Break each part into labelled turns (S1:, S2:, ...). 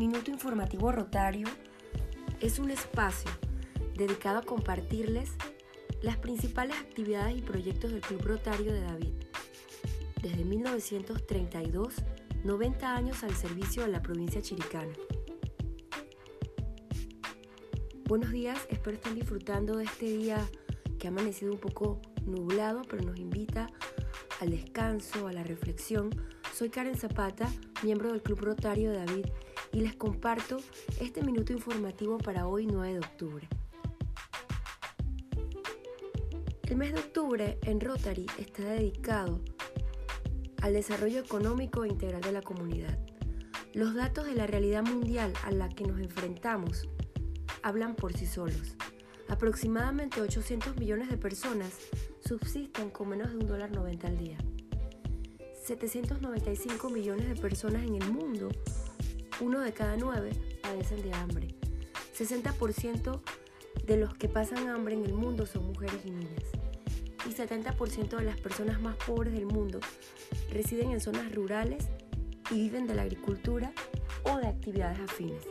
S1: Minuto Informativo Rotario es un espacio dedicado a compartirles las principales actividades y proyectos del Club Rotario de David. Desde 1932, 90 años al servicio de la provincia chiricana. Buenos días, espero estén disfrutando de este día que ha amanecido un poco nublado, pero nos invita al descanso, a la reflexión. Soy Karen Zapata, miembro del Club Rotario de David, y les comparto este minuto informativo para hoy 9 de octubre. El mes de octubre en Rotary está dedicado al desarrollo económico e integral de la comunidad. Los datos de la realidad mundial a la que nos enfrentamos hablan por sí solos. Aproximadamente 800 millones de personas subsisten con menos de un dólar 90 al día. 795 millones de personas en el mundo, uno de cada nueve, padecen de hambre. 60% de los que pasan hambre en el mundo son mujeres y niñas. Y 70% de las personas más pobres del mundo residen en zonas rurales y viven de la agricultura o de actividades afines.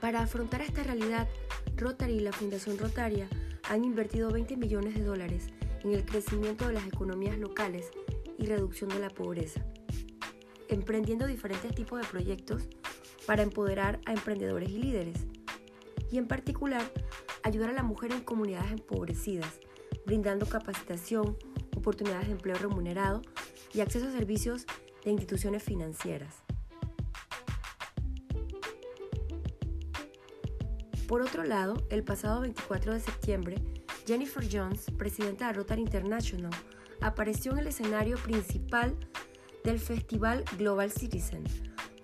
S1: Para afrontar esta realidad, Rotary y la Fundación Rotaria han invertido 20 millones de dólares en el crecimiento de las economías locales y reducción de la pobreza, emprendiendo diferentes tipos de proyectos para empoderar a emprendedores y líderes, y en particular ayudar a la mujer en comunidades empobrecidas, brindando capacitación, oportunidades de empleo remunerado y acceso a servicios de instituciones financieras. Por otro lado, el pasado 24 de septiembre, Jennifer Jones, presidenta de Rotary International, apareció en el escenario principal del festival Global Citizen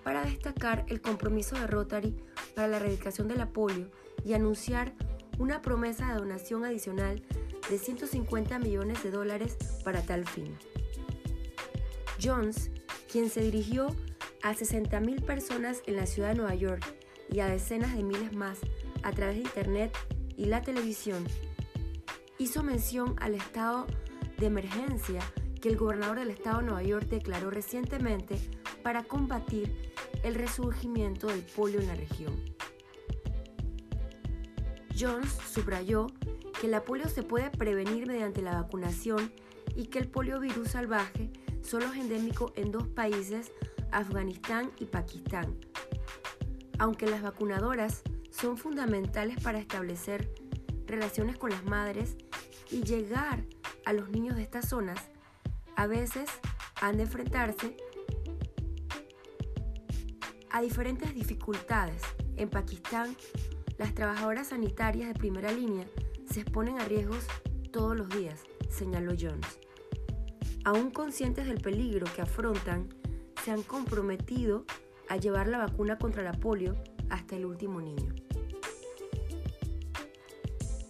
S1: para destacar el compromiso de Rotary para la erradicación de la polio y anunciar una promesa de donación adicional de 150 millones de dólares para tal fin. Jones, quien se dirigió a 60.000 personas en la ciudad de Nueva York y a decenas de miles más a través de Internet y la televisión, hizo mención al estado de emergencia que el gobernador del estado de Nueva York declaró recientemente para combatir el resurgimiento del polio en la región. Jones subrayó que la polio se puede prevenir mediante la vacunación y que el poliovirus salvaje solo es endémico en dos países, Afganistán y Pakistán. Aunque las vacunadoras son fundamentales para establecer relaciones con las madres y llegar a los niños de estas zonas, a veces han de enfrentarse a diferentes dificultades. En Pakistán, las trabajadoras sanitarias de primera línea se exponen a riesgos todos los días, señaló Jones. Aún conscientes del peligro que afrontan, se han comprometido a llevar la vacuna contra la polio hasta el último niño.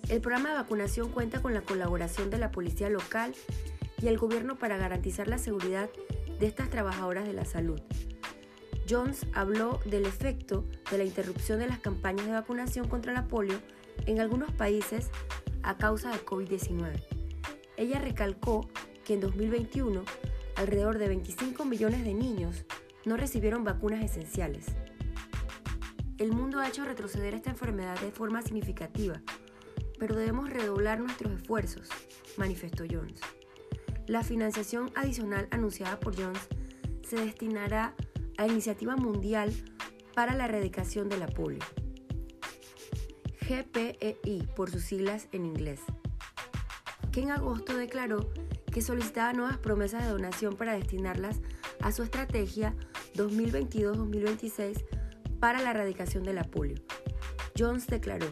S1: El programa de vacunación cuenta con la colaboración de la policía local y el gobierno para garantizar la seguridad de estas trabajadoras de la salud. Jones habló del efecto de la interrupción de las campañas de vacunación contra la polio en algunos países a causa de COVID-19. Ella recalcó que en 2021 alrededor de 25 millones de niños no recibieron vacunas esenciales. El mundo ha hecho retroceder esta enfermedad de forma significativa, pero debemos redoblar nuestros esfuerzos, manifestó Jones. La financiación adicional anunciada por Jones se destinará a Iniciativa Mundial para la Erradicación de la Polio, GPEI por sus siglas en inglés, que en agosto declaró que solicitaba nuevas promesas de donación para destinarlas a su estrategia 2022-2026 para la erradicación de la polio. Jones declaró,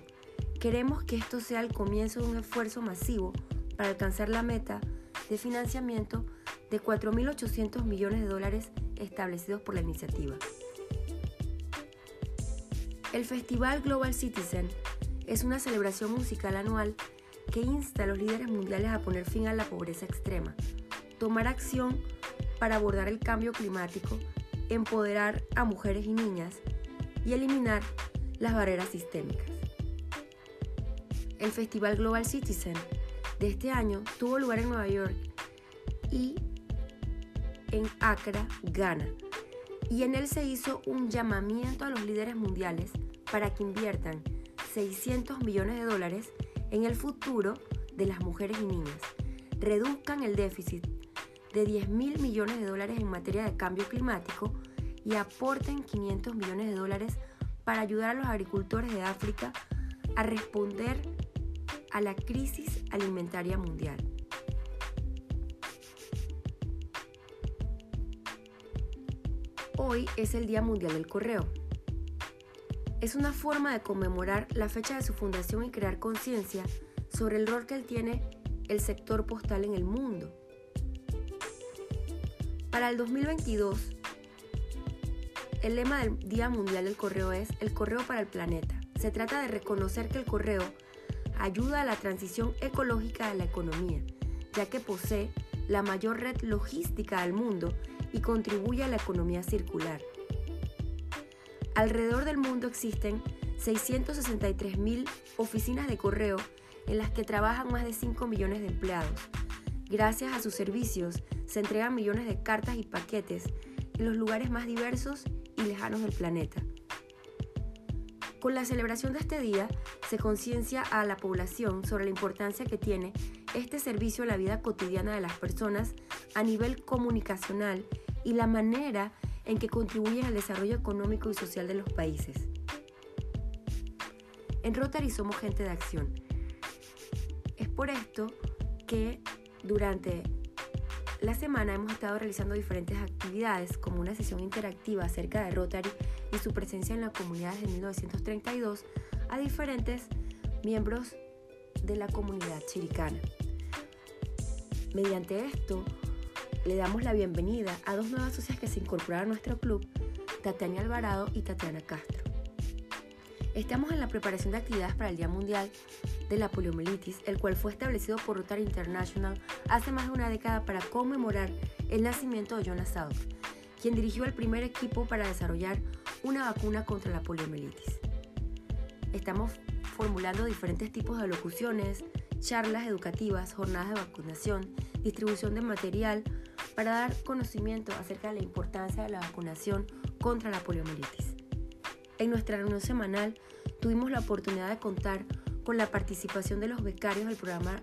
S1: queremos que esto sea el comienzo de un esfuerzo masivo para alcanzar la meta de financiamiento de 4.800 millones de dólares establecidos por la iniciativa. El Festival Global Citizen es una celebración musical anual que insta a los líderes mundiales a poner fin a la pobreza extrema, tomar acción para abordar el cambio climático, empoderar a mujeres y niñas y eliminar las barreras sistémicas. El Festival Global Citizen de este año tuvo lugar en Nueva York y en Accra, Ghana, y en él se hizo un llamamiento a los líderes mundiales para que inviertan 600 millones de dólares en el futuro de las mujeres y niñas, reduzcan el déficit de 10 mil millones de dólares en materia de cambio climático y aporten 500 millones de dólares para ayudar a los agricultores de África a responder a la crisis alimentaria mundial. Hoy es el Día Mundial del Correo. Es una forma de conmemorar la fecha de su fundación y crear conciencia sobre el rol que él tiene el sector postal en el mundo. Para el 2022, el lema del Día Mundial del Correo es El correo para el planeta. Se trata de reconocer que el correo ayuda a la transición ecológica de la economía, ya que posee la mayor red logística del mundo y contribuye a la economía circular. Alrededor del mundo existen 663.000 oficinas de correo en las que trabajan más de 5 millones de empleados. Gracias a sus servicios se entregan millones de cartas y paquetes en los lugares más diversos y lejanos del planeta. Con la celebración de este día se conciencia a la población sobre la importancia que tiene este servicio a la vida cotidiana de las personas a nivel comunicacional y la manera en que contribuyen al desarrollo económico y social de los países. En Rotary somos gente de acción. Es por esto que durante la semana hemos estado realizando diferentes actividades como una sesión interactiva acerca de Rotary y su presencia en la comunidad desde 1932 a diferentes miembros de la comunidad chiricana. Mediante esto, le damos la bienvenida a dos nuevas socias que se incorporaron a nuestro club, Tatiana Alvarado y Tatiana Castro. Estamos en la preparación de actividades para el Día Mundial de la Poliomielitis, el cual fue establecido por Rotary International hace más de una década para conmemorar el nacimiento de Jonas Salk, quien dirigió el primer equipo para desarrollar una vacuna contra la poliomielitis. Estamos formulando diferentes tipos de locuciones, charlas educativas, jornadas de vacunación, distribución de material, para dar conocimiento acerca de la importancia de la vacunación contra la poliomielitis. En nuestra reunión semanal tuvimos la oportunidad de contar con la participación de los becarios del programa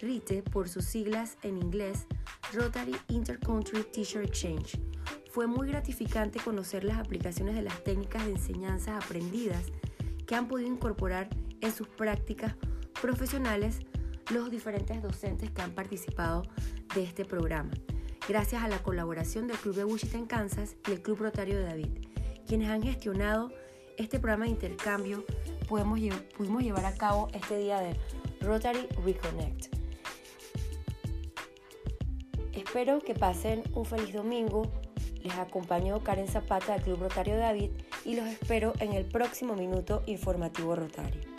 S1: RITE por sus siglas en inglés Rotary Intercountry Teacher Exchange. Fue muy gratificante conocer las aplicaciones de las técnicas de enseñanza aprendidas que han podido incorporar en sus prácticas profesionales los diferentes docentes que han participado de este programa gracias a la colaboración del Club de Wichita en Kansas y el Club Rotario de David, quienes han gestionado este programa de intercambio. pudimos llevar a cabo este día de Rotary Reconnect. Espero que pasen un feliz domingo. Les acompañó Karen Zapata del Club Rotario David y los espero en el próximo minuto informativo Rotario.